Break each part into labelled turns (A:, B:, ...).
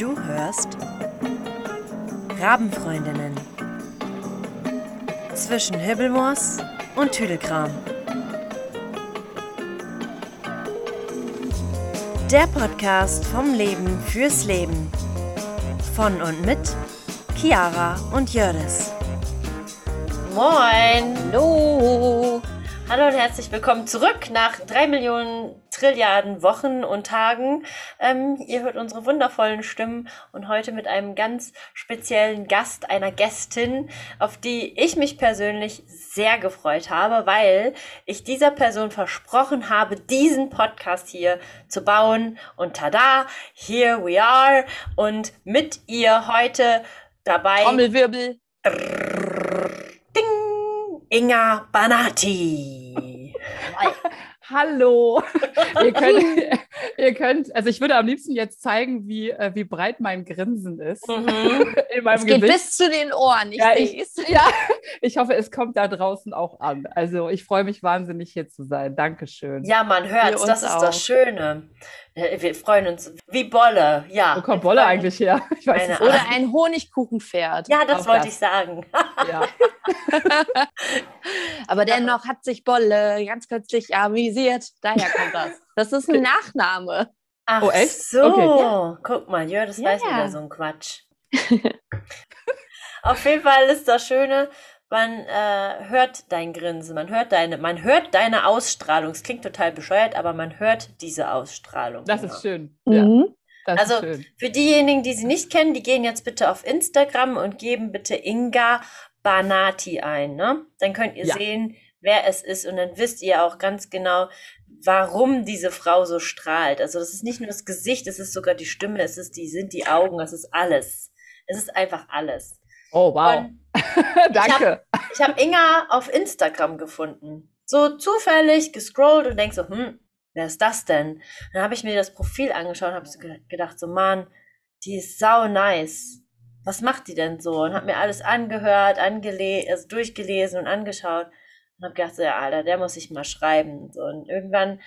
A: Du hörst Rabenfreundinnen zwischen Hibbelmoos und Tüdelkram. Der Podcast vom Leben fürs Leben. Von und mit Chiara und Jördis.
B: Moin!
C: Hallo!
B: Hallo und herzlich willkommen zurück nach drei Millionen Trilliarden Wochen und Tagen. Ähm, ihr hört unsere wundervollen Stimmen und heute mit einem ganz speziellen Gast, einer Gästin, auf die ich mich persönlich sehr gefreut habe, weil ich dieser Person versprochen habe, diesen Podcast hier zu bauen. Und tada, here we are. Und mit ihr heute dabei.
C: Trommelwirbel.
B: Ding! Inga Banati.
C: Hallo. ihr, könnt, ihr könnt, also ich würde am liebsten jetzt zeigen, wie, äh, wie breit mein Grinsen ist.
B: Mhm.
C: In meinem
D: Es geht
C: Gesicht.
D: bis zu den Ohren. Ich
C: ja,
D: sehe
C: ich,
D: es.
C: ja, ich hoffe, es kommt da draußen auch an. Also ich freue mich wahnsinnig, hier zu sein. Dankeschön.
B: Ja, man hört's,
D: Wir
B: das ist
D: auch.
B: das Schöne. Äh, Wir freuen uns wie Bolle, ja.
C: Wo kommt Bolle eigentlich her? Ich weiß
B: Keine
C: es
D: Oder ein Honigkuchenpferd.
B: Ja, das
C: Auch
B: wollte
C: das.
B: ich sagen.
C: Ja.
D: Aber dennoch hat sich Bolle ganz kürzlich amüsiert. Daher kommt das. Das ist ein Nachname.
B: Ach
C: Oh, echt?
B: so.
C: Okay.
B: Guck mal, Jörg, das
D: Ja,
B: weiß
D: ja.
B: wieder so ein Quatsch. Auf jeden Fall ist das Schöne, man äh, hört dein Grinsen, man hört deine, man hört deine Ausstrahlung. Es klingt total bescheuert, aber man hört diese Ausstrahlung.
C: Das
B: Inga.
C: ist schön. Ja,
D: Mhm.
C: das
B: Also,
C: ist schön.
B: Für diejenigen, die sie nicht kennen, die gehen jetzt bitte auf Instagram und geben bitte Inga Banati ein. Ne? Dann könnt ihr
C: Ja.
B: sehen, wer es ist und dann wisst ihr auch ganz genau, warum diese Frau so strahlt. Also das ist nicht nur das Gesicht, es ist sogar die Stimme, es ist die, sind die Augen, es ist alles. Es ist einfach alles.
C: Oh, wow. Danke.
B: ich habe Inga auf Instagram gefunden. So zufällig gescrollt und denk so, hm, wer ist das denn? Dann habe ich mir das Profil angeschaut und habe so ge- gedacht, so Mann, die ist sau nice. Was macht die denn so? Und habe mir alles angehört, angele also durchgelesen und angeschaut und habe gedacht, so, ja, Alter, der muss ich mal schreiben. So, und irgendwann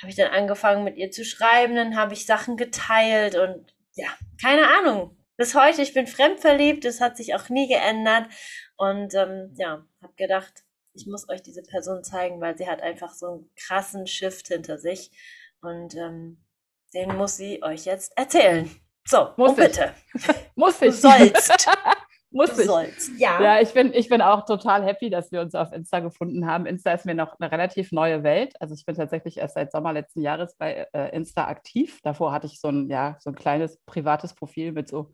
B: habe ich dann angefangen mit ihr zu schreiben, dann habe ich Sachen geteilt und ja, keine Ahnung. Bis heute, ich bin fremdverliebt, das hat sich auch nie geändert. Und ähm, ja, habe gedacht, ich muss euch diese Person zeigen, weil sie hat einfach so einen krassen Shift hinter sich. Und ähm, den muss sie euch jetzt erzählen. So,
C: Muss
B: oh, bitte.
C: Muss
B: Du
C: ich.
B: sollst.
C: Muss
B: Du
C: ich.
B: sollst. Ja.
C: Ja, ich bin, ich bin auch total happy, dass wir uns auf Insta gefunden haben. Insta ist mir noch eine relativ neue Welt. Also ich bin tatsächlich erst seit Sommer letzten Jahres bei äh, Insta aktiv. Davor hatte ich so ein, ja, so ein kleines privates Profil mit so,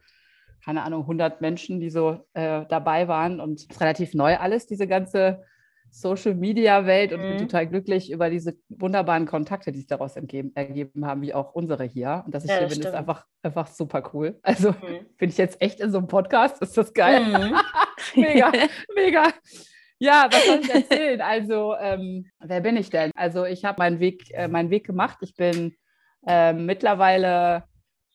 C: keine Ahnung, 100 Menschen, die so äh, dabei waren. Und es ist relativ neu alles, diese ganze Social-Media-Welt. Und bin
B: Mhm.
C: total glücklich über diese wunderbaren Kontakte, die sich daraus entgeben, ergeben haben, wie auch unsere hier. Und dass ich
B: Ja,
C: hier
B: das
C: bin, ist einfach, einfach super cool. Also
B: Mhm.
C: bin ich jetzt echt in so einem Podcast? Ist das geil?
B: Mhm.
C: Mega, mega. Ja, was soll ich erzählen? Also, ähm, wer bin ich denn? Also, ich habe meinen Weg, äh, meinen Weg gemacht. Ich bin ähm, mittlerweile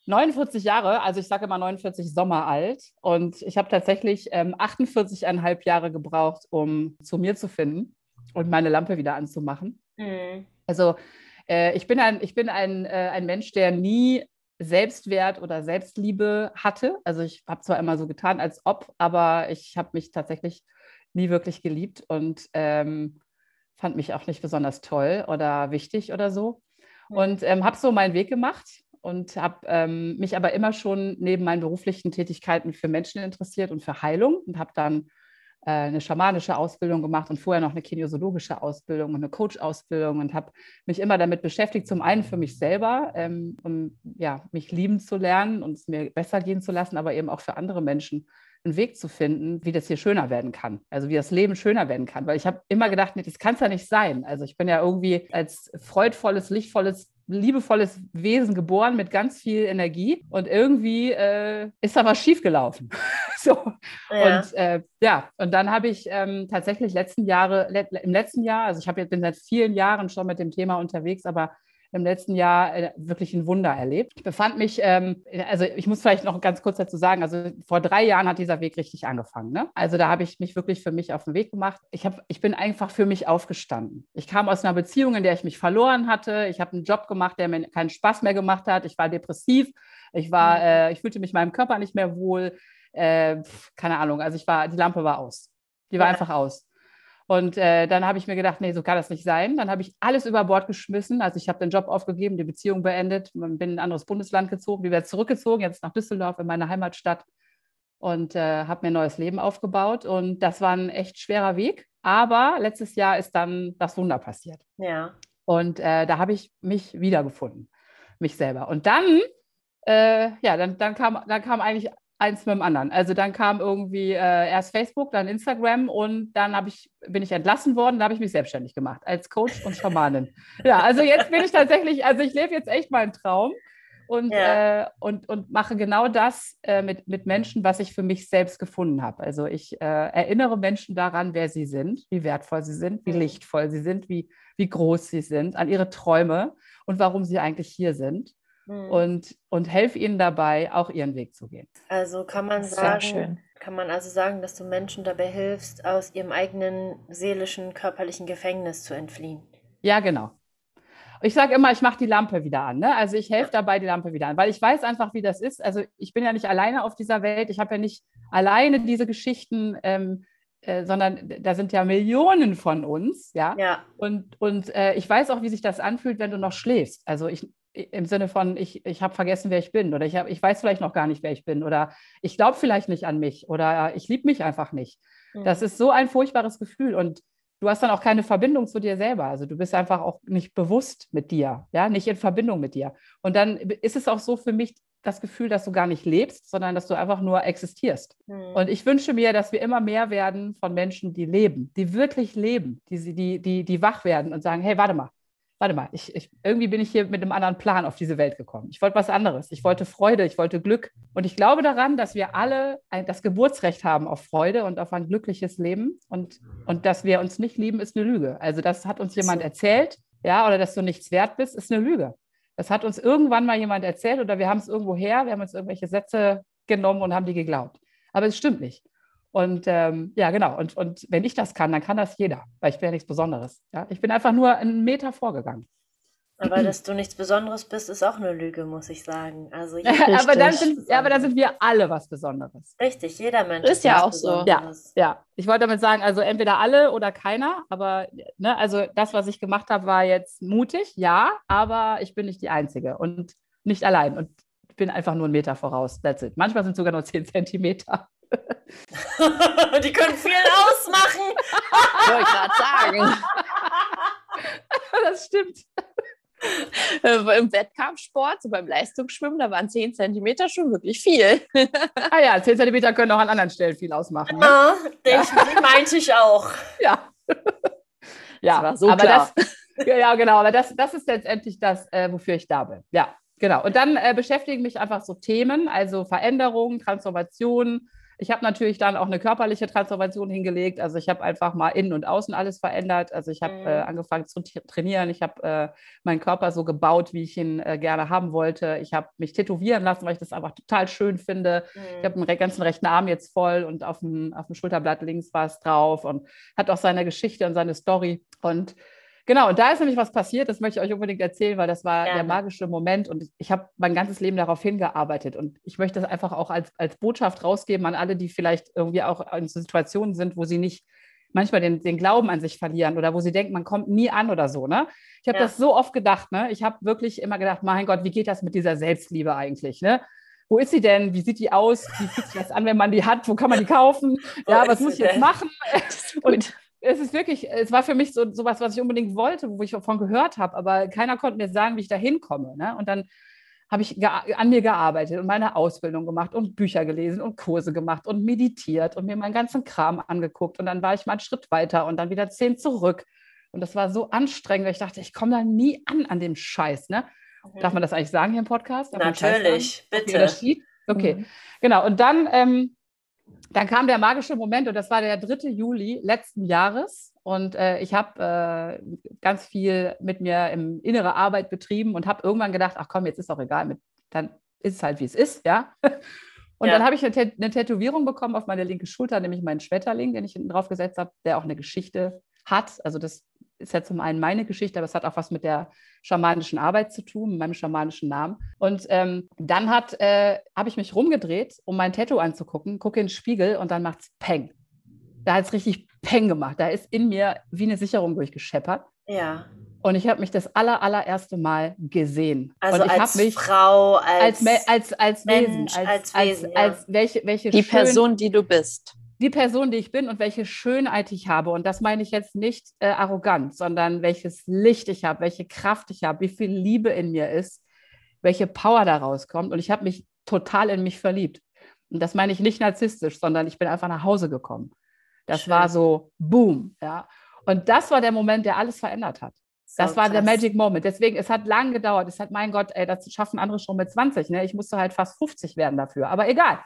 C: 49 Jahre, also ich sage immer 49 Sommer alt. Und ich habe tatsächlich ähm, 48,5 Jahre gebraucht, um zu mir zu finden und meine Lampe wieder anzumachen.
B: Mhm.
C: Also äh, ich bin, ein, ich bin ein, äh, ein Mensch, der nie Selbstwert oder Selbstliebe hatte. Also ich habe zwar immer so getan, als ob, aber ich habe mich tatsächlich nie wirklich geliebt und ähm, fand mich auch nicht besonders toll oder wichtig oder so. Und ähm, habe so meinen Weg gemacht und habe ähm, mich aber immer schon neben meinen beruflichen Tätigkeiten für Menschen interessiert und für Heilung und habe dann äh, eine schamanische Ausbildung gemacht und vorher noch eine kinesiologische Ausbildung und eine Coach-Ausbildung und habe mich immer damit beschäftigt, zum einen für mich selber, ähm, um ja, mich lieben zu lernen und es mir besser gehen zu lassen, aber eben auch für andere Menschen einen Weg zu finden, wie das hier schöner werden kann. Also wie das Leben schöner werden kann. Weil ich habe immer gedacht, nee, das kann es ja nicht sein. Also ich bin ja irgendwie als freudvolles, lichtvolles, liebevolles Wesen geboren mit ganz viel Energie und irgendwie äh, ist da was schiefgelaufen. so.
B: Ja.
C: Und äh, ja, und dann habe ich ähm, tatsächlich letzten Jahre, le im letzten Jahr, also ich habe jetzt bin seit vielen Jahren schon mit dem Thema unterwegs, aber im letzten Jahr äh, wirklich ein Wunder erlebt. Ich befand mich, ähm, also ich muss vielleicht noch ganz kurz dazu sagen, also vor drei Jahren hat dieser Weg richtig angefangen. Ne? Also da habe ich mich wirklich für mich auf den Weg gemacht. Ich, hab, ich bin einfach für mich aufgestanden. Ich kam aus einer Beziehung, in der ich mich verloren hatte. Ich habe einen Job gemacht, der mir keinen Spaß mehr gemacht hat. Ich war depressiv. Ich war, mhm. äh, ich fühlte mich meinem Körper nicht mehr wohl. Äh, keine Ahnung, also ich war, die Lampe war aus. Die war ja. einfach aus. Und äh, dann habe ich mir gedacht, nee, so kann das nicht sein. Dann habe ich alles über Bord geschmissen. Also ich habe den Job aufgegeben, die Beziehung beendet, bin in ein anderes Bundesland gezogen, bin wieder zurückgezogen, jetzt nach Düsseldorf in meine Heimatstadt und äh, habe mir ein neues Leben aufgebaut. Und das war ein echt schwerer Weg. Aber letztes Jahr ist dann das Wunder passiert.
B: Ja.
C: Und äh, da habe ich mich wiedergefunden, mich selber. Und dann, äh, ja, dann, dann, kam, dann kam eigentlich eins mit dem anderen. Also dann kam irgendwie äh, erst Facebook, dann Instagram und dann ich, bin ich entlassen worden, da habe ich mich selbstständig gemacht als Coach und Schamanin. ja, also jetzt bin ich tatsächlich, also ich lebe jetzt echt meinen Traum und, ja. äh, und, und mache genau das äh, mit, mit Menschen, was ich für mich selbst gefunden habe. Also ich äh, erinnere Menschen daran, wer sie sind, wie wertvoll sie sind, wie mhm. lichtvoll sie sind, wie, wie groß sie sind, an ihre Träume und warum sie eigentlich hier sind mhm. und, und helfe ihnen dabei, auch ihren Weg zu gehen.
B: Also kann man sagen, kann man also sagen, dass du Menschen dabei hilfst, aus ihrem eigenen seelischen, körperlichen Gefängnis zu entfliehen.
C: Ja, genau. Ich sage immer, ich mache die Lampe wieder an. Ne? Also ich helfe dabei, die Lampe wieder an, weil ich weiß einfach, wie das ist. Also ich bin ja nicht alleine auf dieser Welt. Ich habe ja nicht alleine diese Geschichten, ähm, äh, sondern da sind ja Millionen von uns. Ja.
B: ja.
C: Und, und äh, ich weiß auch, wie sich das anfühlt, wenn du noch schläfst. Also ich, im Sinne von, ich, ich habe vergessen, wer ich bin oder ich, hab, ich weiß vielleicht noch gar nicht, wer ich bin oder ich glaube vielleicht nicht an mich oder ich liebe mich einfach nicht. Mhm. Das ist so ein furchtbares Gefühl und du hast dann auch keine Verbindung zu dir selber. Also du bist einfach auch nicht bewusst mit dir, ja, nicht in Verbindung mit dir. Und dann ist es auch so für mich das Gefühl, dass du gar nicht lebst, sondern dass du einfach nur existierst. Mhm. Und ich wünsche mir, dass wir immer mehr werden von Menschen, die leben, die wirklich leben, die, die, die, die wach werden und sagen, hey, warte mal, warte mal, ich, ich, irgendwie bin ich hier mit einem anderen Plan auf diese Welt gekommen. Ich wollte was anderes. Ich wollte Freude, ich wollte Glück. Und ich glaube daran, dass wir alle ein, das Geburtsrecht haben auf Freude und auf ein glückliches Leben. Und, und dass wir uns nicht lieben, ist eine Lüge. Also das hat uns jemand erzählt, ja, oder dass du nichts wert bist, ist eine Lüge. Das hat uns irgendwann mal jemand erzählt oder wir haben es irgendwo her, wir haben uns irgendwelche Sätze genommen und haben die geglaubt. Aber es stimmt nicht. Und ähm, ja, genau. Und, und wenn ich das kann, dann kann das jeder, weil ich bin ja nichts Besonderes. Ja? Ich bin einfach nur einen Meter vorgegangen.
B: Aber dass du nichts Besonderes bist, ist auch eine Lüge, muss ich sagen. Also
C: aber, dann sind, ja, aber dann sind wir alle was Besonderes.
B: Richtig, jeder Mensch
D: ist, ist ja auch so.
C: Ja, ja, ich wollte damit sagen, also entweder alle oder keiner. Aber ne, also das, was ich gemacht habe, war jetzt mutig, ja, aber ich bin nicht die Einzige und nicht allein. Und ich bin einfach nur einen Meter voraus. That's it. Manchmal sind es sogar nur zehn Zentimeter.
B: Die können viel ausmachen.
D: Wollte ich gerade sagen.
C: Das stimmt.
D: Äh, Im Wettkampfsport, so beim Leistungsschwimmen, da waren 10 Zentimeter schon wirklich viel.
C: ah ja, 10 Zentimeter können auch an anderen Stellen viel ausmachen.
B: Ne? Ja, den, ja. meinte ich auch.
C: Ja. Ja,
D: das so aber klar.
C: das. Ja, genau, aber das, das ist letztendlich das, äh, wofür ich da bin. Ja, genau. Und dann äh, beschäftigen mich einfach so Themen, also Veränderungen, Transformationen, ich habe natürlich dann auch eine körperliche Transformation hingelegt. Also ich habe einfach mal innen und außen alles verändert. Also ich habe mhm. äh, angefangen zu trainieren. Ich habe äh, meinen Körper so gebaut, wie ich ihn äh, gerne haben wollte. Ich habe mich tätowieren lassen, weil ich das einfach total schön finde. Mhm. Ich habe den ganzen rechten Arm jetzt voll und auf dem, auf dem Schulterblatt links war es drauf und hat auch seine Geschichte und seine Story. Und Genau, und da ist nämlich was passiert, das möchte ich euch unbedingt erzählen, weil das war ja. der magische Moment und ich habe mein ganzes Leben darauf hingearbeitet und ich möchte das einfach auch als, als Botschaft rausgeben an alle, die vielleicht irgendwie auch in Situationen sind, wo sie nicht manchmal den, den Glauben an sich verlieren oder wo sie denken, man kommt nie an oder so. Ne? Ich habe ja. das so oft gedacht, ne? ich habe wirklich immer gedacht, mein Gott, wie geht das mit dieser Selbstliebe eigentlich? Ne? wo ist sie denn? Wie sieht die aus? Wie fühlt sich das an, wenn man die hat? Wo kann man die kaufen? Ja, was muss ich jetzt machen? Und es ist wirklich, es war für mich so sowas, was ich unbedingt wollte, wo ich davon gehört habe, aber keiner konnte mir sagen, wie ich da hinkomme. Ne? Und dann habe ich an mir gearbeitet und meine Ausbildung gemacht und Bücher gelesen und Kurse gemacht und meditiert und mir meinen ganzen Kram angeguckt. Und dann war ich mal einen Schritt weiter und dann wieder zehn zurück. Und das war so anstrengend, weil ich dachte, ich komme da nie an an dem Scheiß. Ne? Mhm. Darf man das eigentlich sagen hier im Podcast?
B: Darf Natürlich, bitte.
C: Okay. Mhm. genau. Und dann ähm, dann kam der magische Moment und das war der 3. Juli letzten Jahres. Und äh, ich habe äh, ganz viel mit mir im innere Arbeit betrieben und habe irgendwann gedacht, ach komm, jetzt ist doch egal, mit, dann ist es halt, wie es ist, ja. Und
B: Ja.
C: dann habe ich eine, Tät- eine Tätowierung bekommen auf meine linke Schulter, nämlich meinen Schmetterling, den ich hinten drauf gesetzt habe, der auch eine Geschichte hat. Also das ist ja zum einen meine Geschichte, aber es hat auch was mit der schamanischen Arbeit zu tun, mit meinem schamanischen Namen. Und ähm, dann hat, äh, habe ich mich rumgedreht, um mein Tattoo anzugucken, gucke in den Spiegel und dann macht es Peng. Da hat es richtig Peng gemacht. Da ist in mir wie eine Sicherung durchgescheppert.
B: Ja.
C: Und ich habe mich das aller, allererste Mal gesehen.
B: Also
C: und ich
B: als
C: habe mich
B: Frau,
C: als,
B: als,
C: als, als Wesen,
B: Mensch,
C: als,
B: als
C: als,
B: Wesen,
C: als,
B: ja.
C: welche, welche
D: Die
C: schön-
D: Person, die du bist.
C: Die Person, die ich bin und welche Schönheit ich habe. Und das meine ich jetzt nicht äh, arrogant, sondern welches Licht ich habe, welche Kraft ich habe, wie viel Liebe in mir ist, welche Power da rauskommt. Und ich habe mich total in mich verliebt. Und das meine ich nicht narzisstisch, sondern ich bin einfach nach Hause gekommen. Das
B: Schön.
C: war so Boom, ja. Und das war der Moment, der alles verändert hat. Das
B: So
C: war der
B: krass.
C: Magic Moment. Deswegen, es hat lang gedauert. Es hat, mein Gott, ey, das schaffen andere schon mit 20. Ne? Ich musste halt fast 50 werden dafür. Aber egal.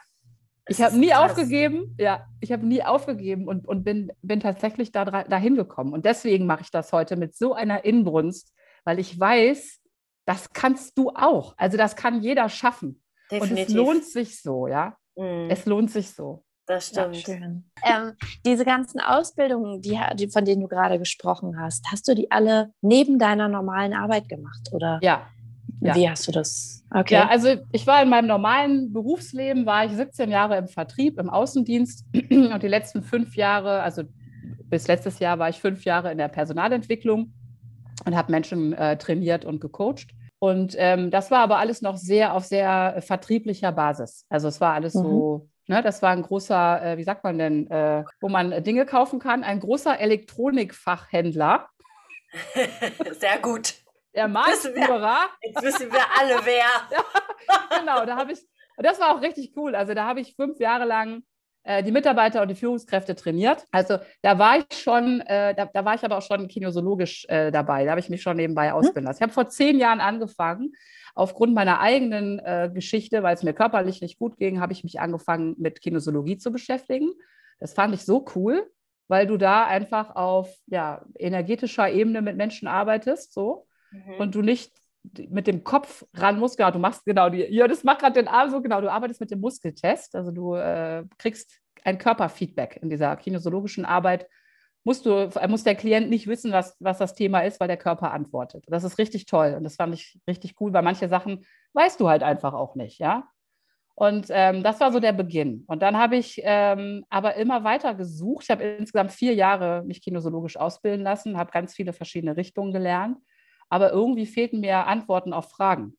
C: Ich habe nie
B: krass.
C: aufgegeben. Ja, ich habe nie aufgegeben und, und bin, bin tatsächlich da, dahin gekommen. Und deswegen mache ich das heute mit so einer Inbrunst, weil ich weiß, das kannst du auch. Also das kann jeder schaffen. Und
B: Definitiv.
C: es lohnt sich so, ja.
B: Mhm,
C: Es lohnt sich so.
B: das
D: Ja,
B: stimmt.
D: schön. Ähm, diese ganzen Ausbildungen, die, die, von denen du gerade gesprochen hast, hast du die alle neben deiner normalen Arbeit gemacht? Oder
C: Ja. Ja.
D: wie hast du das? Okay.
C: Ja, also ich war in meinem normalen Berufsleben, war ich 17 Jahre im Vertrieb, im Außendienst und die letzten fünf Jahre, also bis letztes Jahr war ich fünf Jahre in der Personalentwicklung und habe Menschen äh, trainiert und gecoacht. Und ähm, das war aber alles noch sehr auf sehr äh, vertrieblicher Basis. Also es war alles so, ne, das war ein großer, äh, wie sagt man denn, äh, wo man Dinge kaufen kann, ein großer Elektronikfachhändler,
B: Sehr gut.
C: Der. Marktführer.
B: Jetzt wissen wir alle, wer.
C: genau, da habe ich, und das war auch richtig cool. Also da habe ich fünf Jahre lang äh, die Mitarbeiter und die Führungskräfte trainiert. Also da war ich schon, äh, da, da war ich aber auch schon kinesiologisch äh, dabei. Da habe ich mich schon nebenbei ausbilden lassen. Ich habe vor zehn Jahren angefangen. Aufgrund meiner eigenen äh, Geschichte, weil es mir körperlich nicht gut ging, habe ich mich angefangen, mit Kinesiologie zu beschäftigen. Das fand ich so cool, weil du da einfach auf ja, energetischer Ebene mit Menschen arbeitest, so
B: Mhm.
C: und du nicht mit dem Kopf ran musst, genau, du machst genau die, ja, das macht gerade den Arm so, genau, du arbeitest mit dem Muskeltest, also du äh, kriegst ein Körperfeedback in dieser kinesiologischen Arbeit, musst du, muss der Klient nicht wissen, was, was das Thema ist, weil der Körper antwortet. Das ist richtig toll und das fand ich richtig cool, weil manche Sachen weißt du halt einfach auch nicht, ja. Und ähm, das war so der Beginn. Und dann habe ich ähm, aber immer weiter gesucht. Ich habe insgesamt vier Jahre mich kinesiologisch ausbilden lassen, habe ganz viele verschiedene Richtungen gelernt aber irgendwie fehlten mir Antworten auf Fragen.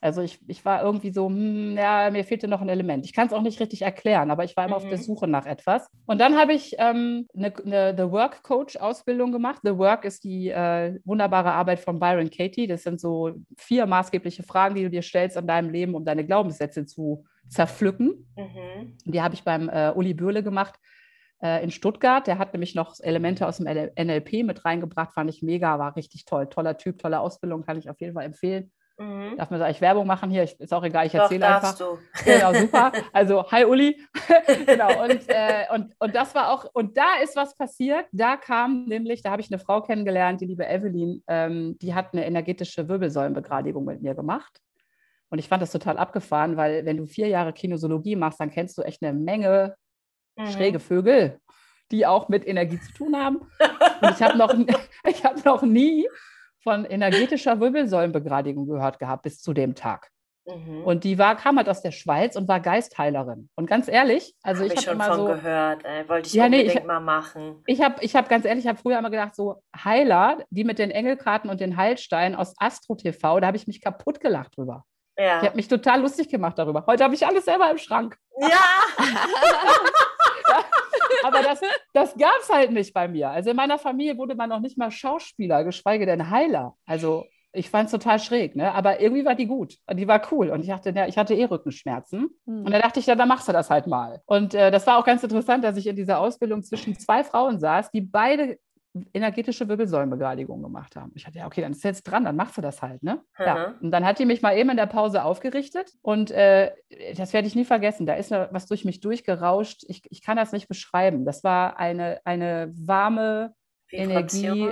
C: Also ich, ich war irgendwie so, hm, ja, mir fehlte noch ein Element. Ich kann es auch nicht richtig erklären, aber ich war immer auf der
B: Mhm.
C: Suche nach etwas. Und dann habe ich ähm, eine, eine The Work Coach Ausbildung gemacht. The Work ist die äh, wunderbare Arbeit von Byron Katie. Das sind so vier maßgebliche Fragen, die du dir stellst an deinem Leben, um deine Glaubenssätze zu zerpflücken.
B: Mhm.
C: Die habe ich beim äh, Uli Bürle gemacht äh, in Stuttgart. Der hat nämlich noch Elemente aus dem NLP mit reingebracht, fand ich mega, war richtig toll. Toller Typ, tolle Ausbildung, kann ich auf jeden Fall empfehlen.
B: Mhm.
C: Darf man eigentlich Werbung machen hier? Ich, ist auch egal, ich
B: Doch,
C: erzähle einfach.
B: darfst du.
C: Genau, super. Also, hi Uli. genau, und, äh, und, und das war auch, und da ist was passiert. Da kam nämlich, da habe ich eine Frau kennengelernt, die liebe Evelyn, ähm, die hat eine energetische Wirbelsäulenbegradigung mit mir gemacht. Und ich fand das total abgefahren, weil wenn du vier Jahre Kinesiologie machst, dann kennst du echt eine Menge
B: Mhm.
C: schräge Vögel, die auch mit Energie zu tun haben. Und ich habe noch, ich hab noch nie von energetischer Wirbelsäulenbegradigung gehört gehabt bis zu dem Tag.
B: Mhm.
C: Und die war, kam halt aus der Schweiz und war Geistheilerin. Und ganz ehrlich, also
B: Hab
C: ich
B: ich
C: habe
B: schon
C: immer
B: von
C: so,
B: gehört. Ey. Wollte ich
C: Ja, nee,
B: unbedingt
C: ich-
B: mal machen.
C: ich habe ich hab ganz ehrlich, ich habe früher immer gedacht, so Heiler, die mit den Engelkarten und den Heilsteinen aus Astro TV, da habe ich mich kaputt gelacht drüber.
B: Ja.
C: Ich habe mich total lustig gemacht darüber. Heute habe ich alles selber im Schrank.
B: ja.
C: Aber das, das gab es halt nicht bei mir. Also in meiner Familie wurde man noch nicht mal Schauspieler, geschweige denn Heiler. Also ich fand es total schräg, ne? aber irgendwie war die gut. Und die war cool. Und ich dachte, ja, ich hatte eh Rückenschmerzen.
D: Hm.
C: Und da dachte ich, ja, dann machst du das halt mal. Und äh, das war auch ganz interessant, dass ich in dieser Ausbildung zwischen zwei Frauen saß, die beide energetische Wirbelsäulenbegradigung gemacht haben. Ich hatte, ja, okay, dann ist jetzt dran, dann machst du das halt, ne? Ja.
B: Aha.
C: Und dann hat die mich mal eben in der Pause aufgerichtet und äh, das werde ich nie vergessen. Da ist was durch mich durchgerauscht. Ich, ich kann das nicht beschreiben. Das war eine, eine warme Energie,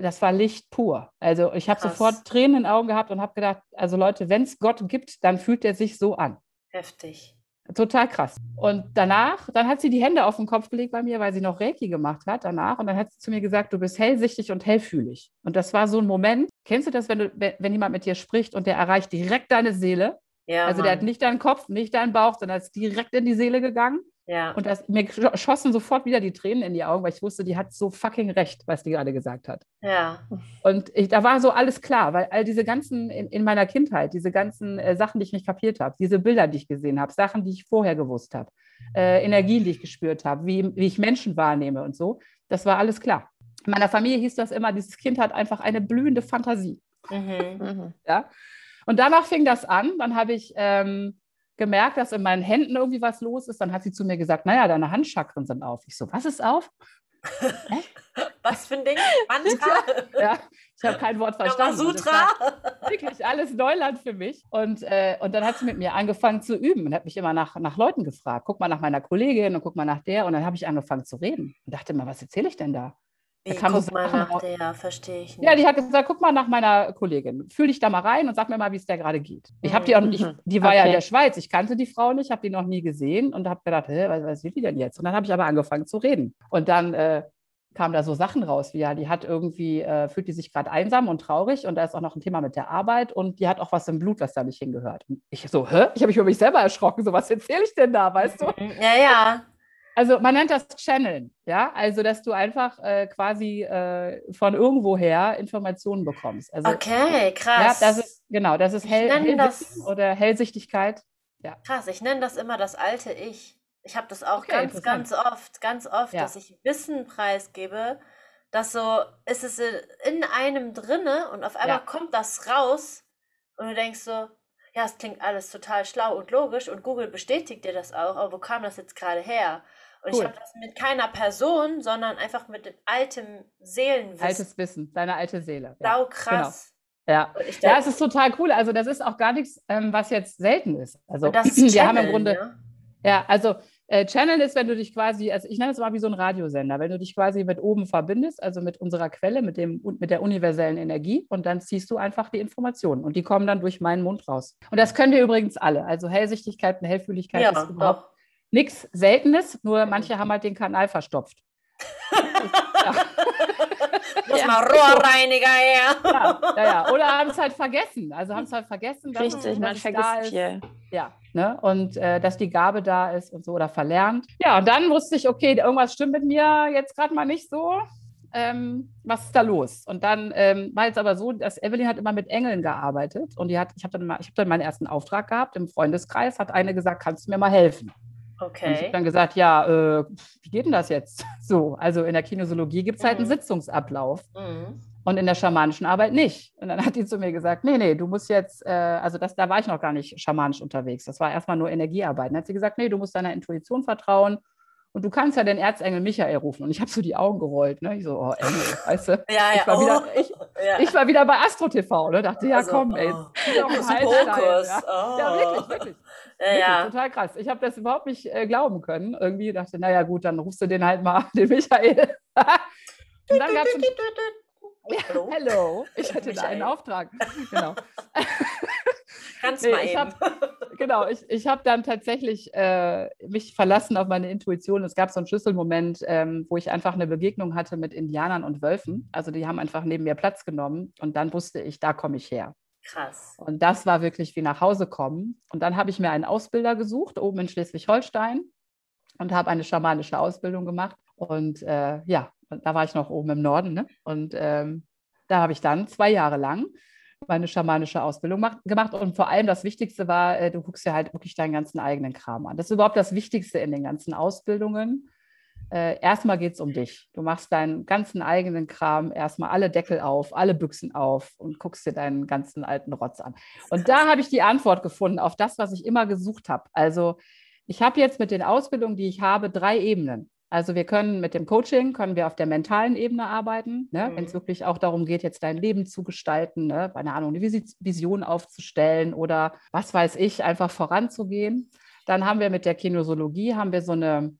C: das war Licht pur. Also ich habe sofort Tränen in den Augen gehabt und habe gedacht, also Leute, wenn es Gott gibt, dann fühlt er sich so an.
B: Heftig.
C: Total krass. Und danach, dann hat sie die Hände auf den Kopf gelegt bei mir, weil sie noch Reiki gemacht hat danach. Und dann hat sie zu mir gesagt, du bist hellsichtig und hellfühlig. Und das war so ein Moment. Kennst du das, wenn, du, wenn, jemand mit dir spricht und der erreicht direkt deine Seele?
B: Ja,
C: also der hat
B: Mann.
C: nicht deinen Kopf, nicht deinen Bauch, sondern ist direkt in die Seele gegangen.
B: Ja.
C: Und das, mir sch- schossen sofort wieder die Tränen in die Augen, weil ich wusste, die hat so fucking recht, was die gerade gesagt hat.
B: ja.
C: Und ich, da war so alles klar, weil all diese ganzen in, in meiner Kindheit, diese ganzen äh, Sachen, die ich nicht kapiert habe, diese Bilder, die ich gesehen habe, Sachen, die ich vorher gewusst habe, äh, Energien, die ich gespürt habe, wie, wie ich Menschen wahrnehme und so, das war alles klar. In meiner Familie hieß das immer, dieses Kind hat einfach eine blühende Fantasie.
B: Mhm.
D: Mhm.
C: Ja? Und danach fing das an. Dann habe ich ähm, gemerkt, dass in meinen Händen irgendwie was los ist. Dann hat sie zu mir gesagt, naja, deine Handchakren sind auf. Ich so, was ist auf?
B: Was für ein Ding? Mantra?
C: Ja, ich habe kein Wort verstanden.
B: Kamasutra?
C: wirklich alles Neuland für mich. Und, äh, und dann hat sie mit mir angefangen zu üben und hat mich immer nach, nach Leuten gefragt. Guck mal nach meiner Kollegin und guck mal nach der. Und dann habe ich angefangen zu reden und dachte immer, was erzähle ich denn da?
B: Wie,
C: kam so
B: guck mal nach
C: raus.
B: der, verstehe ich nicht.
C: Ja, die hat gesagt, guck mal nach meiner Kollegin. Fühl dich da mal rein und sag mir mal, wie es der gerade geht. Ich habe die auch nicht, die war ja in
D: Okay.
C: der Schweiz. Ich kannte die Frau nicht, habe die noch nie gesehen und habe gedacht, hä, was, was will die denn jetzt? Und dann habe ich aber angefangen zu reden. Und dann äh, kamen da so Sachen raus, wie ja, die hat irgendwie, äh, fühlt die sich gerade einsam und traurig und da ist auch noch ein Thema mit der Arbeit und die hat auch was im Blut, was da nicht hingehört. Und ich so, hä? Ich habe mich über mich selber erschrocken. So, was erzähle ich denn da, weißt du?
B: Mhm. Ja, ja.
C: Also man nennt das Channeln, ja, also dass du einfach äh, quasi äh, von irgendwoher Informationen bekommst. Also
B: Okay,
C: ja,
B: krass.
C: das ist genau, das ist Hell,
B: das-
C: oder Hellsichtigkeit.
B: Krass, ich nenne das immer das alte Ich. Ich habe das auch
C: Okay,
B: ganz, ganz oft, ganz oft,
C: Ja.
B: dass ich Wissen preisgebe, dass so, ist es in einem drinne und auf einmal
C: Ja.
B: kommt das raus und du denkst so, ja, es klingt alles total schlau und logisch und Google bestätigt dir das auch, aber wo kam das jetzt gerade her? Und ich
C: Cool.
B: habe das mit keiner Person, sondern einfach mit dem alten Seelenwissen.
C: Altes Wissen, deine alte Seele. Ja,
B: Sau krass.
C: ja.
B: Und ich
C: ja, es ist total cool. Also das ist auch gar nichts, ähm, was jetzt selten ist. Also
B: das ist
C: wir haben im Grunde,
B: ne?
C: Ja, also äh, Channel ist, wenn du dich quasi, also ich nenne es mal wie so ein Radiosender, wenn du dich quasi mit oben verbindest, also mit unserer Quelle, mit, dem, mit der universellen Energie und dann ziehst du einfach die Informationen und die kommen dann durch meinen Mund raus. Und das können wir übrigens alle. Also Hellsichtigkeit und Hellfühligkeit
B: Ja,
C: ist überhaupt. Nichts Seltenes, nur manche haben halt den Kanal verstopft. ja,
B: Muss
D: Ja.
B: mal Rohrreiniger her.
C: ja, ja, ja. Oder haben es halt vergessen. Also haben es halt vergessen, dass,
D: Richtig, man vergisst viel.
C: Ja, ne? Und äh, dass die Gabe da ist und so oder verlernt. Ja, und dann wusste ich, okay, irgendwas stimmt mit mir jetzt gerade mal nicht so. Ähm, was ist da los? Und dann ähm, war jetzt aber so, dass Evelyn hat immer mit Engeln gearbeitet und die hat, ich habe dann mal, ich habe dann meinen ersten Auftrag gehabt im Freundeskreis, hat eine gesagt, kannst du mir mal helfen? Und ich habe
B: Okay.
C: dann gesagt, ja, äh, wie geht denn das jetzt? So, also in der Kinesiologie gibt es halt einen
B: Mhm.
C: Sitzungsablauf.
B: Mhm.
C: Und in der schamanischen Arbeit nicht. Und dann hat die zu mir gesagt, nee, nee, du musst jetzt, äh, also das, da war ich noch gar nicht schamanisch unterwegs. Das war erstmal nur Energiearbeit. Dann hat sie gesagt, nee, du musst deiner Intuition vertrauen und du kannst ja den Erzengel Michael rufen. Und ich habe so die Augen gerollt. Ne? Ich so, oh, Engel, weißt du.
B: Ja, ja.
C: Ich war wieder- ich-
B: ja.
C: Ich war wieder bei Astro TV, ne? dachte, ja
B: Also,
C: komm, ey,
B: oh.
C: doch einen
B: Hokus
C: Halsstein,
B: Pokus.
C: Ja.
B: Oh.
C: ja, wirklich, wirklich.
B: Ja, ja.
C: total krass. Ich habe das überhaupt nicht äh, glauben können. Irgendwie dachte, naja, gut, dann rufst du den halt mal, den Michael. und dann gab es
B: Hallo?
C: Hello, ich hätte da einen. Auftrag. Genau.
B: Kannst
C: Nee,
B: mal
C: ich hab- genau, ich, ich habe dann tatsächlich äh, mich verlassen auf meine Intuition. Es gab so einen Schlüsselmoment, ähm, wo ich einfach eine Begegnung hatte mit Indianern und Wölfen. Also die haben einfach neben mir Platz genommen und dann wusste ich, da komme ich her.
B: Krass.
C: Und das war wirklich wie nach Hause kommen. Und dann habe ich mir einen Ausbilder gesucht, oben in Schleswig-Holstein und habe eine schamanische Ausbildung gemacht. Und äh, ja, da war ich noch oben im Norden. Ne? Und ähm, da habe ich dann zwei Jahre lang meine schamanische Ausbildung mach, gemacht. Und vor allem das Wichtigste war, äh, du guckst dir halt wirklich deinen ganzen eigenen Kram an. Das ist überhaupt das Wichtigste in den ganzen Ausbildungen. Äh, erstmal geht es um dich. Du machst deinen ganzen eigenen Kram, erstmal alle Deckel auf, alle Büchsen auf und guckst dir deinen ganzen alten Rotz an. Und da habe ich die Antwort gefunden auf das, was ich immer gesucht habe. Also ich habe jetzt mit den Ausbildungen, die ich habe, drei Ebenen. Also wir können mit dem Coaching, können wir auf der mentalen Ebene arbeiten, ne?
B: Mhm.
C: wenn es wirklich auch darum geht, jetzt dein Leben zu gestalten, ne? keine Ahnung, eine Visi- Vision aufzustellen oder was weiß ich, einfach voranzugehen. Dann haben wir mit der Kinesiologie, haben wir so eine,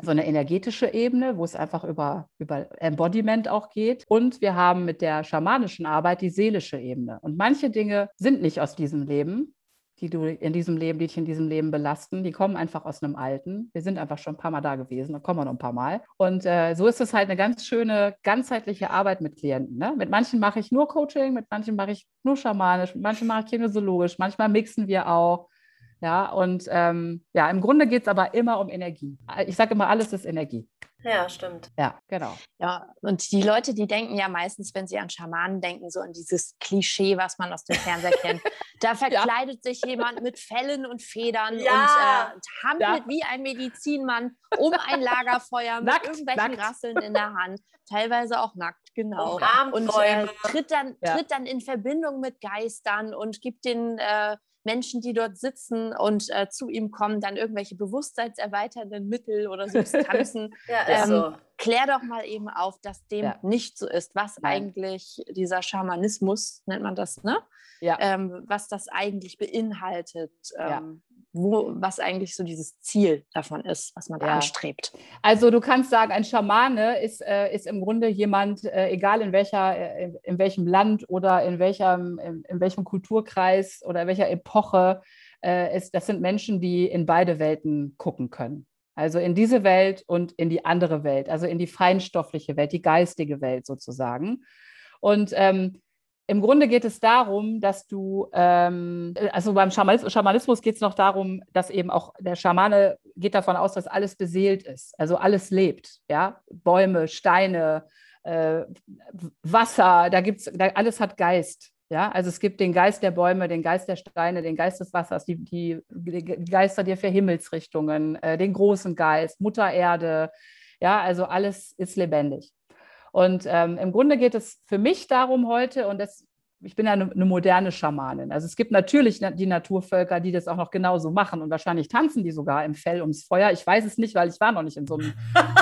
C: so eine energetische Ebene, wo es einfach über, über Embodiment auch geht. Und wir haben mit der schamanischen Arbeit die seelische Ebene. Und manche Dinge sind nicht aus diesem Leben, die du in diesem Leben, die dich in diesem Leben belasten, die kommen einfach aus einem alten. Wir sind einfach schon ein paar Mal da gewesen, da kommen wir noch ein paar Mal. Und äh, so ist es halt eine ganz schöne, ganzheitliche Arbeit mit Klienten. Ne? Mit manchen mache ich nur Coaching, mit manchen mache ich nur schamanisch, mit manchen mache ich kinesiologisch, manchmal mixen wir auch. Ja, und ähm, ja, im Grunde geht es aber immer um Energie. Ich sage immer, alles ist Energie.
B: Ja, stimmt.
C: Ja, genau.
D: Ja, und die Leute, die denken ja meistens, wenn sie an Schamanen denken, so an dieses Klischee, was man aus dem Fernseher kennt. Da verkleidet sich jemand mit Fellen und Federn
B: Ja.
D: und äh, hampelt wie ein Medizinmann um ein Lagerfeuer mit
C: Nackt,
D: irgendwelchen
C: nackt.
D: Rasseln in der Hand, teilweise auch nackt, genau.
B: Umarmt
D: Und äh, tritt, dann,
C: Ja.
D: tritt dann in Verbindung mit Geistern und gibt den äh, Menschen, die dort sitzen und äh, zu ihm kommen, dann irgendwelche bewusstseinserweiternden Mittel oder Substanzen.
B: Ja,
D: Ähm,
B: so.
D: Klär doch mal eben auf, dass dem
C: Ja.
D: nicht so ist, was
C: Nein.
D: eigentlich dieser Schamanismus, nennt man das, ne?
C: Ja.
D: Ähm, was das eigentlich beinhaltet,
C: Ja.
D: ähm, wo, was eigentlich so dieses Ziel davon ist, was man da
C: Ja.
D: anstrebt.
C: Also du kannst sagen, ein Schamane ist, äh, ist im Grunde jemand, äh, egal in, welcher, äh, in, in welchem Land oder in welchem, in, in welchem Kulturkreis oder welcher Epoche, äh, ist, das sind Menschen, die in beide Welten gucken können. Also in diese Welt und in die andere Welt, also in die feinstoffliche Welt, die geistige Welt sozusagen. Und ähm, im Grunde geht es darum, dass du, ähm, also beim Schamanismus, geht es noch darum, dass eben auch der Schamane geht davon aus, dass alles beseelt ist, also alles lebt, ja, Bäume, Steine, äh, Wasser, da gibt's, da, alles hat Geist, ja, also es gibt den Geist der Bäume, den Geist der Steine, den Geist des Wassers, die, die, die Geister der vier Himmelsrichtungen, äh, den großen Geist, Mutter Erde, ja, also alles ist lebendig. Und ähm, im Grunde geht es für mich darum heute, und das, ich bin ja eine, eine moderne Schamanin. Also es gibt natürlich na- die Naturvölker, die das auch noch genauso machen und wahrscheinlich tanzen die sogar im Fell ums Feuer. Ich weiß es nicht, weil ich war noch nicht in so einem,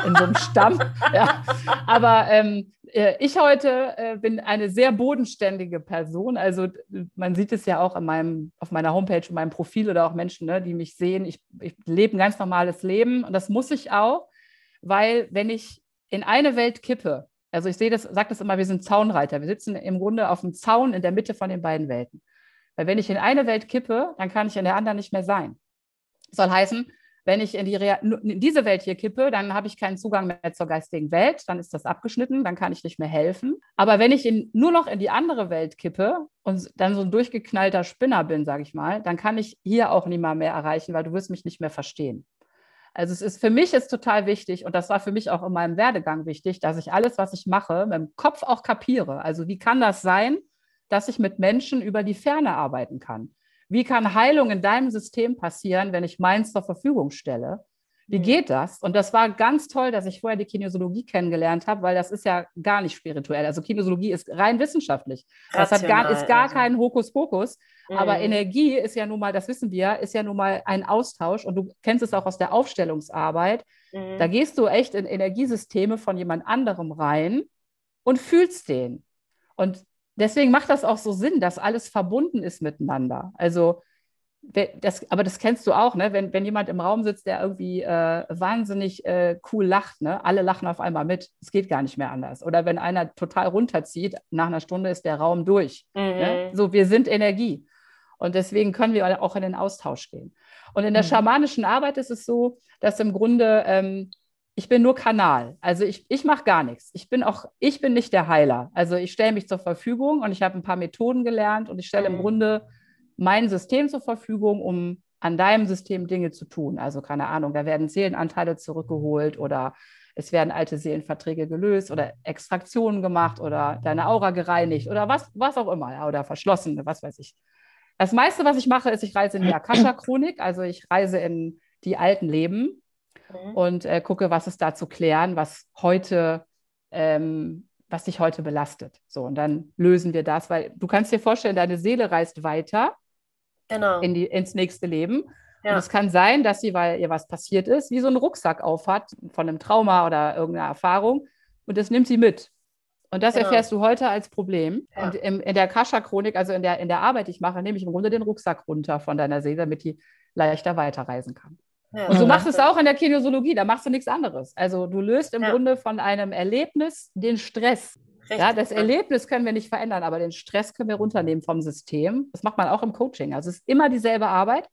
C: in so einem Stamm. Ja. Aber ähm, äh, ich heute äh, bin eine sehr bodenständige Person. Also man sieht es ja auch in meinem, auf meiner Homepage, in meinem Profil oder auch Menschen, ne, die mich sehen. Ich, ich lebe ein ganz normales Leben und das muss ich auch, weil wenn ich in eine Welt kippe, also ich sehe das, sage das immer, wir sind Zaunreiter. Wir sitzen im Grunde auf dem Zaun in der Mitte von den beiden Welten. Weil wenn ich in eine Welt kippe, dann kann ich in der anderen nicht mehr sein. Soll heißen, wenn ich in, die in diese Welt hier kippe, dann habe ich keinen Zugang mehr zur geistigen Welt, dann ist das abgeschnitten, dann kann ich nicht mehr helfen. Aber wenn ich in, nur noch in die andere Welt kippe und dann so ein durchgeknallter Spinner bin, sage ich mal, dann kann ich hier auch niemand mehr erreichen, weil du wirst mich nicht mehr verstehen. Also es ist für mich ist total wichtig und das war für mich auch in meinem Werdegang wichtig, dass ich alles, was ich mache, mit dem Kopf auch kapiere. Also wie kann das sein, dass ich mit Menschen über die Ferne arbeiten kann? Wie kann Heilung in deinem System passieren, wenn ich meins zur Verfügung stelle? Wie
B: Mhm.
C: geht das? Und das war ganz toll, dass ich vorher die Kinesiologie kennengelernt habe, weil das ist ja gar nicht spirituell. Also Kinesiologie ist rein wissenschaftlich. Das hat gar, ist gar
B: also.
C: kein Hokuspokus. Aber
B: Mhm.
C: Energie ist ja nun mal, das wissen wir, ist ja nun mal ein Austausch. Und du kennst es auch aus der Aufstellungsarbeit.
B: Mhm.
C: Da gehst du echt in Energiesysteme von jemand anderem rein und fühlst den. Und deswegen macht das auch so Sinn, dass alles verbunden ist miteinander. Also, das, aber das kennst du auch, ne? wenn, wenn jemand im Raum sitzt, der irgendwie äh, wahnsinnig äh, cool lacht, ne? alle lachen auf einmal mit. Es geht gar nicht mehr anders. Oder wenn einer total runterzieht, nach einer Stunde ist der Raum durch. Ne?
B: Mhm.
C: So, wir sind Energie. Und deswegen können wir auch in den Austausch gehen. Und in der
D: Mhm.
C: schamanischen Arbeit ist es so, dass im Grunde ähm, ich bin nur Kanal. Also ich, ich mache gar nichts. Ich bin auch, ich bin nicht der Heiler. Also ich stelle mich zur Verfügung und ich habe ein paar Methoden gelernt und ich stelle im
B: Mhm.
C: Grunde mein System zur Verfügung, um an deinem System Dinge zu tun. Also keine Ahnung, da werden Seelenanteile zurückgeholt oder es werden alte Seelenverträge gelöst oder Extraktionen gemacht oder deine Aura gereinigt oder was, was auch immer, oder verschlossen, was weiß ich. Das meiste, was ich mache, ist, ich reise in die Akasha-Chronik, also ich reise in die alten Leben
B: Mhm.
C: und äh, gucke, was ist da zu klären, was heute, ähm, was dich heute belastet. So, und dann lösen wir das, weil du kannst dir vorstellen, deine Seele reist weiter
B: Genau.
C: in die, ins nächste Leben. Und es kann sein, dass sie, weil ihr was passiert ist, wie so einen Rucksack aufhat von einem Trauma oder irgendeiner Erfahrung und das nimmt sie mit. Und das
B: Genau.
C: erfährst du heute als Problem.
B: Ja.
C: Und im, in der Kascha-Chronik, also in der, in der Arbeit, die ich mache, nehme ich im Grunde den Rucksack runter von deiner Seele, damit die leichter weiterreisen kann.
B: Ja,
C: Und so
D: Mhm.
C: machst du es auch in der Kinesiologie, da machst du nichts anderes. Also du löst im
B: Ja.
C: Grunde von einem Erlebnis den Stress.
B: Richtig,
C: Ja, das. Erlebnis können wir nicht verändern, aber den Stress können wir runternehmen vom System. Das macht man auch im Coaching. Also es ist immer dieselbe Arbeit,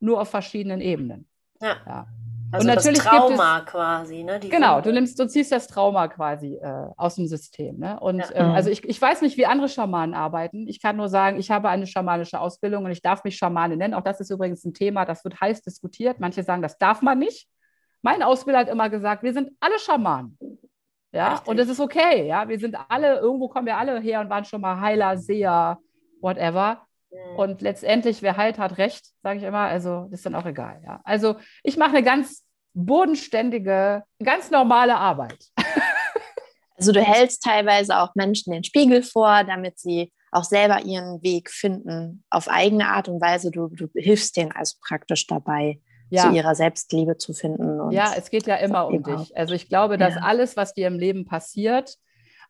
C: nur auf verschiedenen Ebenen.
B: Ja.
C: Ja.
B: Also
C: Und natürlich
B: das
C: gibt
B: Trauma quasi, ne? Die
C: Genau,
B: Wunde.
C: du nimmst, du ziehst das Trauma quasi äh, aus dem System. Ne? Und
B: Ja.
C: ähm,
D: Mhm.
C: also ich, ich weiß nicht, wie andere Schamanen arbeiten. Ich kann nur sagen, ich habe eine schamanische Ausbildung und ich darf mich Schamane nennen. Auch das ist übrigens ein Thema, das wird heiß diskutiert. Manche sagen, das darf man nicht. Mein Ausbilder hat immer gesagt, wir sind alle Schamanen. Ja,
B: Richtig.
C: und das ist okay. Ja, wir sind alle, irgendwo kommen wir alle her und waren schon mal Heiler, Seher, whatever.
B: Mhm.
C: Und letztendlich, wer heilt, hat recht, sage ich immer. Also das ist dann auch egal. Ja. Also ich mache eine ganz bodenständige, ganz normale Arbeit.
D: Also du hältst teilweise auch Menschen den Spiegel vor, damit sie auch selber ihren Weg finden auf eigene Art und Weise. Du, du hilfst denen also praktisch dabei,
C: Ja,
D: zu ihrer Selbstliebe zu finden.
C: Ja es geht ja immer um dich. Also ich glaube, dass
D: Ja.
C: alles, was dir im Leben passiert,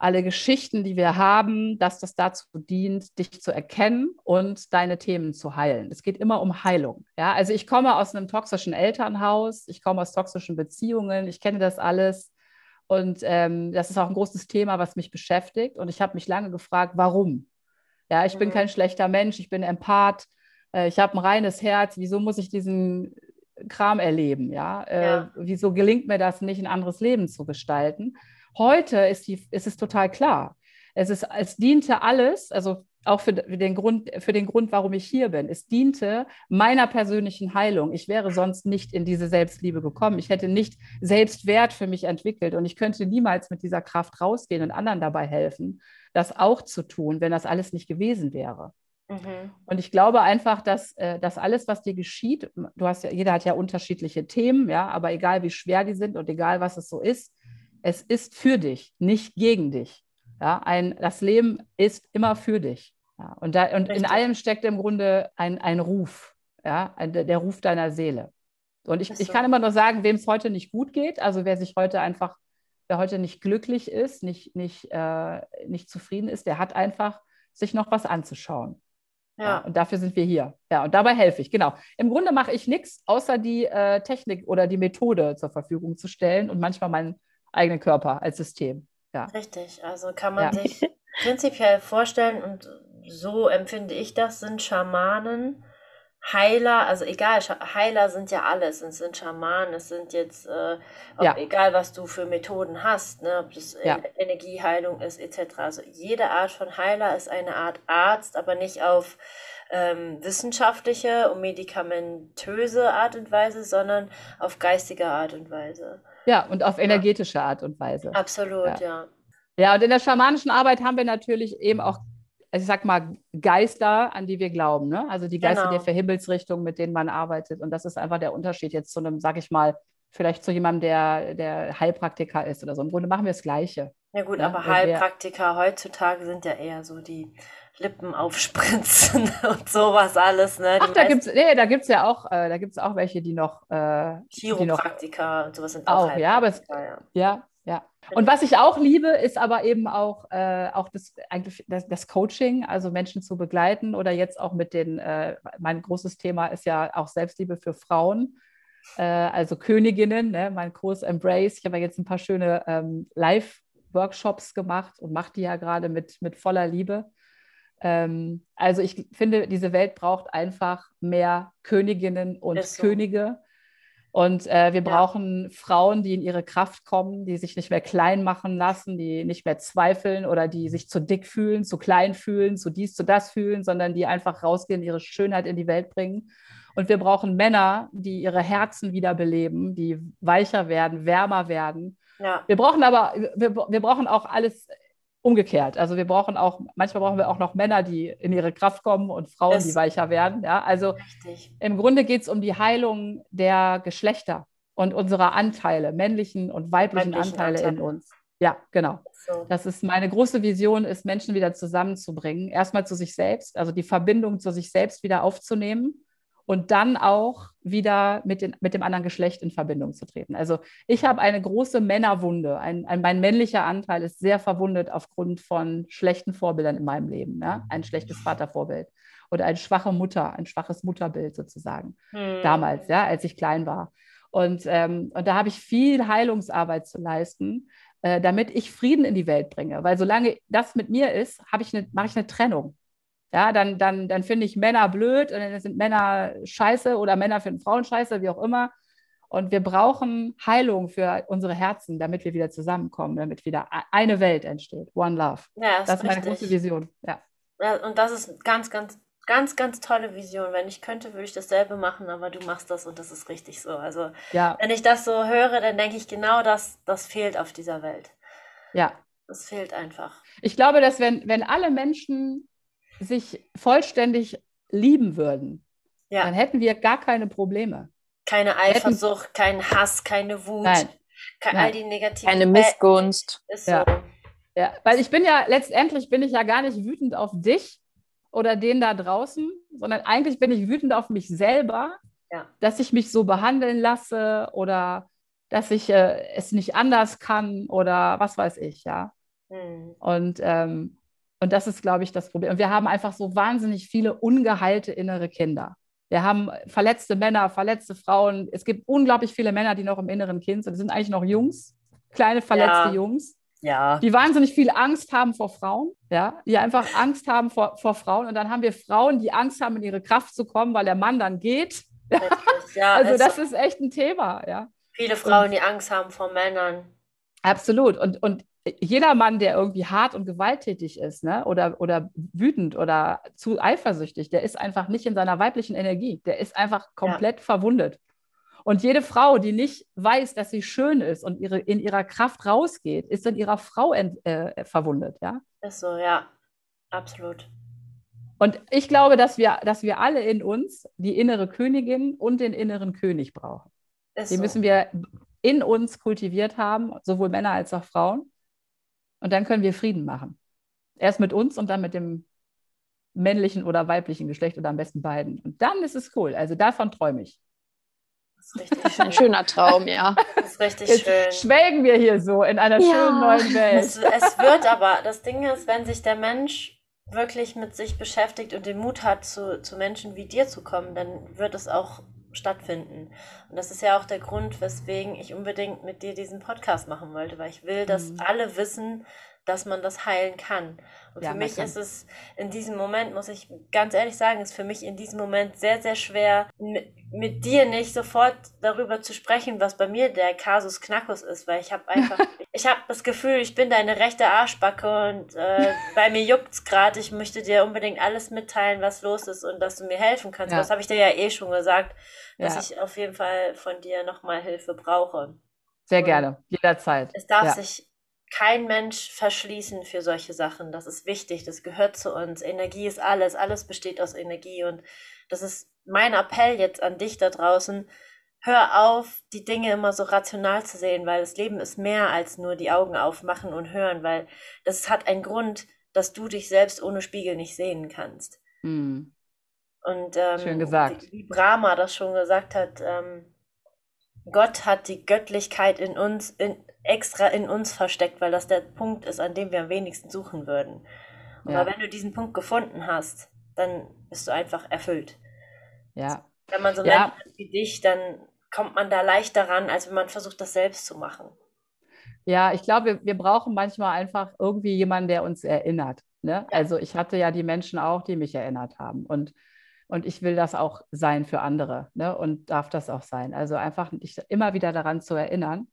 C: alle Geschichten, die wir haben, dass das dazu dient, dich zu erkennen und deine Themen zu heilen. Es geht immer um Heilung. Ja, also ich komme aus einem toxischen Elternhaus, ich komme aus toxischen Beziehungen, ich kenne das alles. Und ähm, das ist auch ein großes Thema, was mich beschäftigt. Und ich habe mich lange gefragt, warum? Ja, ich bin
B: Mhm.
C: kein schlechter Mensch, ich bin Empath, äh, ich habe ein reines Herz. Wieso muss ich diesen Kram erleben? Ja, äh,
B: Ja.
C: wieso gelingt mir das nicht, ein anderes Leben zu gestalten? Heute ist, die, ist es total klar. Es, ist, es diente alles, also auch für den, Grund, für den Grund, warum ich hier bin. Es diente meiner persönlichen Heilung. Ich wäre sonst nicht in diese Selbstliebe gekommen. Ich hätte nicht Selbstwert für mich entwickelt und ich könnte niemals mit dieser Kraft rausgehen und anderen dabei helfen, das auch zu tun, wenn das alles nicht gewesen wäre.
B: Mhm.
C: Und ich glaube einfach, dass, äh, dass alles, was dir geschieht, du hast ja, jeder hat ja unterschiedliche Themen, ja, aber egal wie schwer die sind und egal was es so ist, es ist für dich, nicht gegen dich. Ja, ein, das Leben ist immer für dich. Ja, und da, und in allem steckt im Grunde ein, ein Ruf, ja, ein, der Ruf deiner Seele. Und ich,
B: Ist
C: ich
B: so.
C: kann immer nur sagen, wem es heute nicht gut geht, also wer sich heute einfach, wer heute nicht glücklich ist, nicht, nicht, äh, nicht zufrieden ist, der hat einfach sich noch was anzuschauen. Ja.
B: Ja.
C: und dafür sind wir hier. Ja, und dabei helfe ich, genau. Im Grunde mache ich nichts, außer die äh, Technik oder die Methode zur Verfügung zu stellen und manchmal meinen eigenen Körper als System. Ja.
B: Richtig, also kann man
C: Ja.
B: sich prinzipiell vorstellen und so empfinde ich das, sind Schamanen, Heiler, also egal, Heiler sind ja alles, es sind Schamanen, es sind jetzt, äh, ob,
C: Ja.
B: egal was du für Methoden hast, ne, ob das
C: Ja.
B: äh, Energieheilung ist etc. Also jede Art von Heiler ist eine Art Arzt, aber nicht auf ähm, wissenschaftliche und medikamentöse Art und Weise, sondern auf geistige Art und Weise.
C: ja, und auf energetische Art und Weise.
B: Absolut, ja.
C: Ja, und in der schamanischen Arbeit haben wir natürlich eben auch, ich sag mal, Geister, an die wir glauben. Ne? Also die Geister
B: Genau.
C: der Himmelsrichtung, mit denen man arbeitet. Und das ist einfach der Unterschied jetzt zu einem, sag ich mal, vielleicht zu jemandem, der, der Heilpraktiker ist oder so. Im Grunde machen wir das Gleiche.
B: Ja gut,
C: Ja,
B: aber
C: wenn wir-
B: Heilpraktiker heutzutage sind ja eher so die Lippen aufspritzen und sowas alles, ne? Die
C: Ach, da
B: meisten
C: gibt's, nee, da gibt's ja auch, äh, da gibt's auch welche, die noch, äh, die noch
B: Chiropraktiker und sowas sind auch
C: auch, ja, aber es.
B: Ja,
C: ja. Und was ich auch liebe, ist aber eben auch, äh, auch das, eigentlich das, das Coaching, also Menschen zu begleiten oder jetzt auch mit den, äh, mein großes Thema ist ja auch Selbstliebe für Frauen, äh, also Königinnen, ne? mein Kurs Embrace. Ich habe ja jetzt ein paar schöne ähm, Live-Workshops gemacht und mache die ja gerade mit, mit voller Liebe. Ähm, also ich finde, diese Welt braucht einfach mehr Königinnen und
B: so.
C: Könige. Und äh, wir brauchen Frauen, die in ihre Kraft kommen, die sich nicht mehr klein machen lassen, die nicht mehr zweifeln oder die sich zu dick fühlen, zu klein fühlen, zu dies, zu das fühlen, sondern die einfach rausgehen, ihre Schönheit in die Welt bringen. Und wir brauchen Männer, die ihre Herzen wiederbeleben, die weicher werden, wärmer werden.
B: Ja,
C: Wir brauchen aber, wir, wir brauchen auch alles umgekehrt. Also wir brauchen auch, manchmal brauchen wir auch noch Männer, die in ihre Kraft kommen und Frauen,
B: Es-
C: die weicher werden. Ja, also
B: richtig.
C: im Grunde geht es um die Heilung der Geschlechter und unserer Anteile, männlichen und weiblichen,
B: Weiblichen
C: Anteile in
B: Anteile.
C: uns. Ja, genau.
B: So.
C: Das ist meine große Vision, ist Menschen wieder zusammenzubringen. Erstmal zu sich selbst, also die Verbindung zu sich selbst wieder aufzunehmen und dann auch wieder mit, den, mit dem anderen Geschlecht in Verbindung zu treten. Also ich habe eine große Männerwunde. Ein, ein, mein männlicher Anteil ist sehr verwundet aufgrund von schlechten Vorbildern in meinem Leben. Ne? Ein schlechtes Vatervorbild oder eine schwache Mutter, ein schwaches Mutterbild sozusagen. Hm. Damals, ja, als ich klein war. Und, ähm, und da habe ich viel Heilungsarbeit zu leisten, äh, damit ich Frieden in die Welt bringe. Weil solange das mit mir ist, ich mache ich eine Trennung. Ja, dann, dann, dann finde ich Männer blöd und dann sind Männer scheiße oder Männer finden Frauen scheiße, wie auch immer. Und wir brauchen Heilung für unsere Herzen, damit wir wieder zusammenkommen, damit wieder eine Welt entsteht. One Love. Ja, das, das ist meine große Vision. Ja.
B: ja. Und das ist ganz, ganz, ganz, ganz tolle Vision. Wenn ich könnte, würde ich dasselbe machen, aber du machst das und das ist richtig so. Also, ja. wenn ich das so höre, dann denke ich genau das, das fehlt auf dieser Welt.
C: Ja.
B: Das fehlt einfach.
C: Ich glaube, dass wenn, wenn alle Menschen sich vollständig lieben würden, ja. dann hätten wir gar keine Probleme.
B: Keine Eifersucht, hätten... kein Hass, keine Wut,
C: Nein.
B: Kein,
C: Nein.
B: all die negativen
D: Keine Missgunst.
C: Ist ja. ja, weil ich bin ja letztendlich bin ich ja gar nicht wütend auf dich oder den da draußen, sondern eigentlich bin ich wütend auf mich selber, ja. dass ich mich so behandeln lasse oder dass ich äh, es nicht anders kann oder was weiß ich, ja. Hm. Und ähm, und das ist, glaube ich, das Problem. Und wir haben einfach so wahnsinnig viele ungeheilte innere Kinder. Wir haben verletzte Männer, verletzte Frauen. Es gibt unglaublich viele Männer, die noch im inneren Kind sind. Das sind eigentlich noch Jungs, kleine verletzte
B: ja.
C: Jungs.
B: Ja.
C: Die wahnsinnig viel Angst haben vor Frauen, ja, die einfach Angst haben vor, vor Frauen. Und dann haben wir Frauen, die Angst haben, in ihre Kraft zu kommen, weil der Mann dann geht. Ja, also das ist echt ein Thema, ja.
B: Viele Frauen, und, die Angst haben vor Männern.
C: Absolut. Und, und jeder Mann, der irgendwie hart und gewalttätig ist, ne, oder, oder wütend oder zu eifersüchtig, der ist einfach nicht in seiner weiblichen Energie. Der ist einfach komplett ja. verwundet. Und jede Frau, die nicht weiß, dass sie schön ist und ihre, in ihrer Kraft rausgeht, ist in ihrer Frau ent, äh, verwundet, ja?
B: Ist so, ja, absolut.
C: Und ich glaube, dass wir, dass wir alle in uns die innere Königin und den inneren König brauchen. Ist die so. müssen wir in uns kultiviert haben, sowohl Männer als auch Frauen. Und dann können wir Frieden machen. Erst mit uns und dann mit dem männlichen oder weiblichen Geschlecht oder am besten beiden. Und dann ist es cool. Also davon träume ich.
D: Das ist richtig schön. Ein schöner Traum, ja.
B: Das ist richtig Jetzt schön.
C: Schwelgen wir hier so in einer ja. schönen neuen Welt.
B: Es, es wird aber, das Ding ist, wenn sich der Mensch wirklich mit sich beschäftigt und den Mut hat, zu, zu Menschen wie dir zu kommen, dann wird es auch stattfinden. Und das ist ja auch der Grund, weswegen ich unbedingt mit dir diesen Podcast machen wollte, weil ich will, dass mhm. alle wissen, dass man das heilen kann. Und ja, für mich ist es in diesem Moment, muss ich ganz ehrlich sagen, ist für mich in diesem Moment sehr, sehr schwer, mit, mit dir nicht sofort darüber zu sprechen, was bei mir der Kasus Knackus ist, weil ich habe einfach, ich habe das Gefühl, ich bin deine rechte Arschbacke und äh, bei mir juckt's gerade. Ich möchte dir unbedingt alles mitteilen, was los ist und dass du mir helfen kannst. Ja. Das habe ich dir ja eh schon gesagt, dass ja. ich auf jeden Fall von dir nochmal Hilfe brauche.
C: Sehr und gerne, jederzeit.
B: Es darf sich kein Mensch verschließen für solche Sachen. Das ist wichtig, das gehört zu uns. Energie ist alles, alles besteht aus Energie. Und das ist mein Appell jetzt an dich da draußen. Hör auf, die Dinge immer so rational zu sehen, weil das Leben ist mehr als nur die Augen aufmachen und hören, weil das hat einen Grund, dass du dich selbst ohne Spiegel nicht sehen kannst.
C: Hm.
B: Und ähm,
C: Schön gesagt.
B: wie Brahma das schon gesagt hat, ähm, Gott hat die Göttlichkeit in uns, in, extra in uns versteckt, weil das der Punkt ist, an dem wir am wenigsten suchen würden. Und ja. wenn du diesen Punkt gefunden hast, dann bist du einfach erfüllt.
C: Ja.
B: Wenn man so ja. Menschen wie dich, dann kommt man da leichter ran, als wenn man versucht, das selbst zu machen.
C: Ja, ich glaube, wir, wir brauchen manchmal einfach irgendwie jemanden, der uns erinnert. Ne? Also ich hatte ja die Menschen auch, die mich erinnert haben. Und, und ich will das auch sein für andere ne? und darf das auch sein. Also einfach dich immer wieder daran zu erinnern,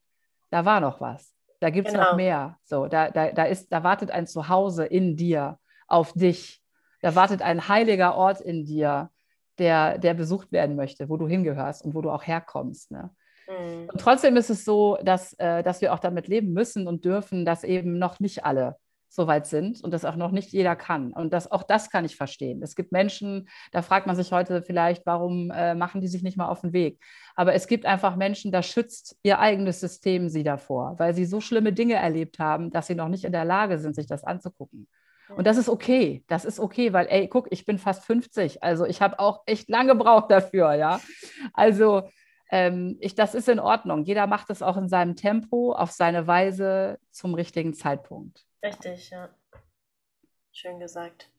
C: da war noch was. Da gibt es genau. noch mehr. So, da, da, da, ist, da wartet ein Zuhause in dir, auf dich. Da wartet ein heiliger Ort in dir, der, der besucht werden möchte, wo du hingehörst und wo du auch herkommst. Ne? Mhm. Und trotzdem ist es so, dass, äh, dass wir auch damit leben müssen und dürfen, dass eben noch nicht alle so weit sind und das auch noch nicht jeder kann. Und das, auch das kann ich verstehen. Es gibt Menschen, da fragt man sich heute vielleicht, warum äh, machen die sich nicht mal auf den Weg? Aber es gibt einfach Menschen, da schützt ihr eigenes System sie davor, weil sie so schlimme Dinge erlebt haben, dass sie noch nicht in der Lage sind, sich das anzugucken. Und das ist okay. Das ist okay, weil, ey, guck, ich bin fast 50. Also ich habe auch echt lange gebraucht dafür, ja. Also ähm, ich, das ist in Ordnung. Jeder macht es auch in seinem Tempo, auf seine Weise, zum richtigen Zeitpunkt.
E: Richtig, ja. Schön gesagt.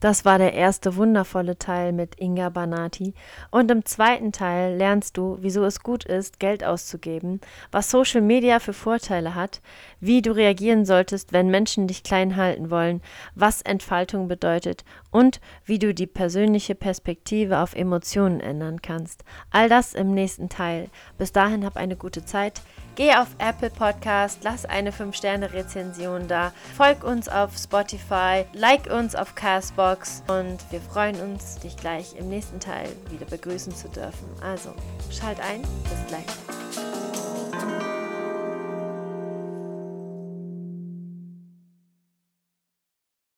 B: Das war der erste wundervolle Teil mit Inga Banati. Und im zweiten Teil lernst du, wieso es gut ist, Geld auszugeben, was Social Media für Vorteile hat, wie du reagieren solltest, wenn Menschen dich klein halten wollen, was Entfaltung bedeutet und wie du die persönliche Perspektive auf Emotionen ändern kannst. All das im nächsten Teil. Bis dahin hab eine gute Zeit. Geh auf Apple Podcast, lass eine 5-Sterne-Rezension da, folg uns auf Spotify, like uns auf Castbox und wir freuen uns, dich gleich im nächsten Teil wieder begrüßen zu dürfen. Also, schalt ein, bis gleich.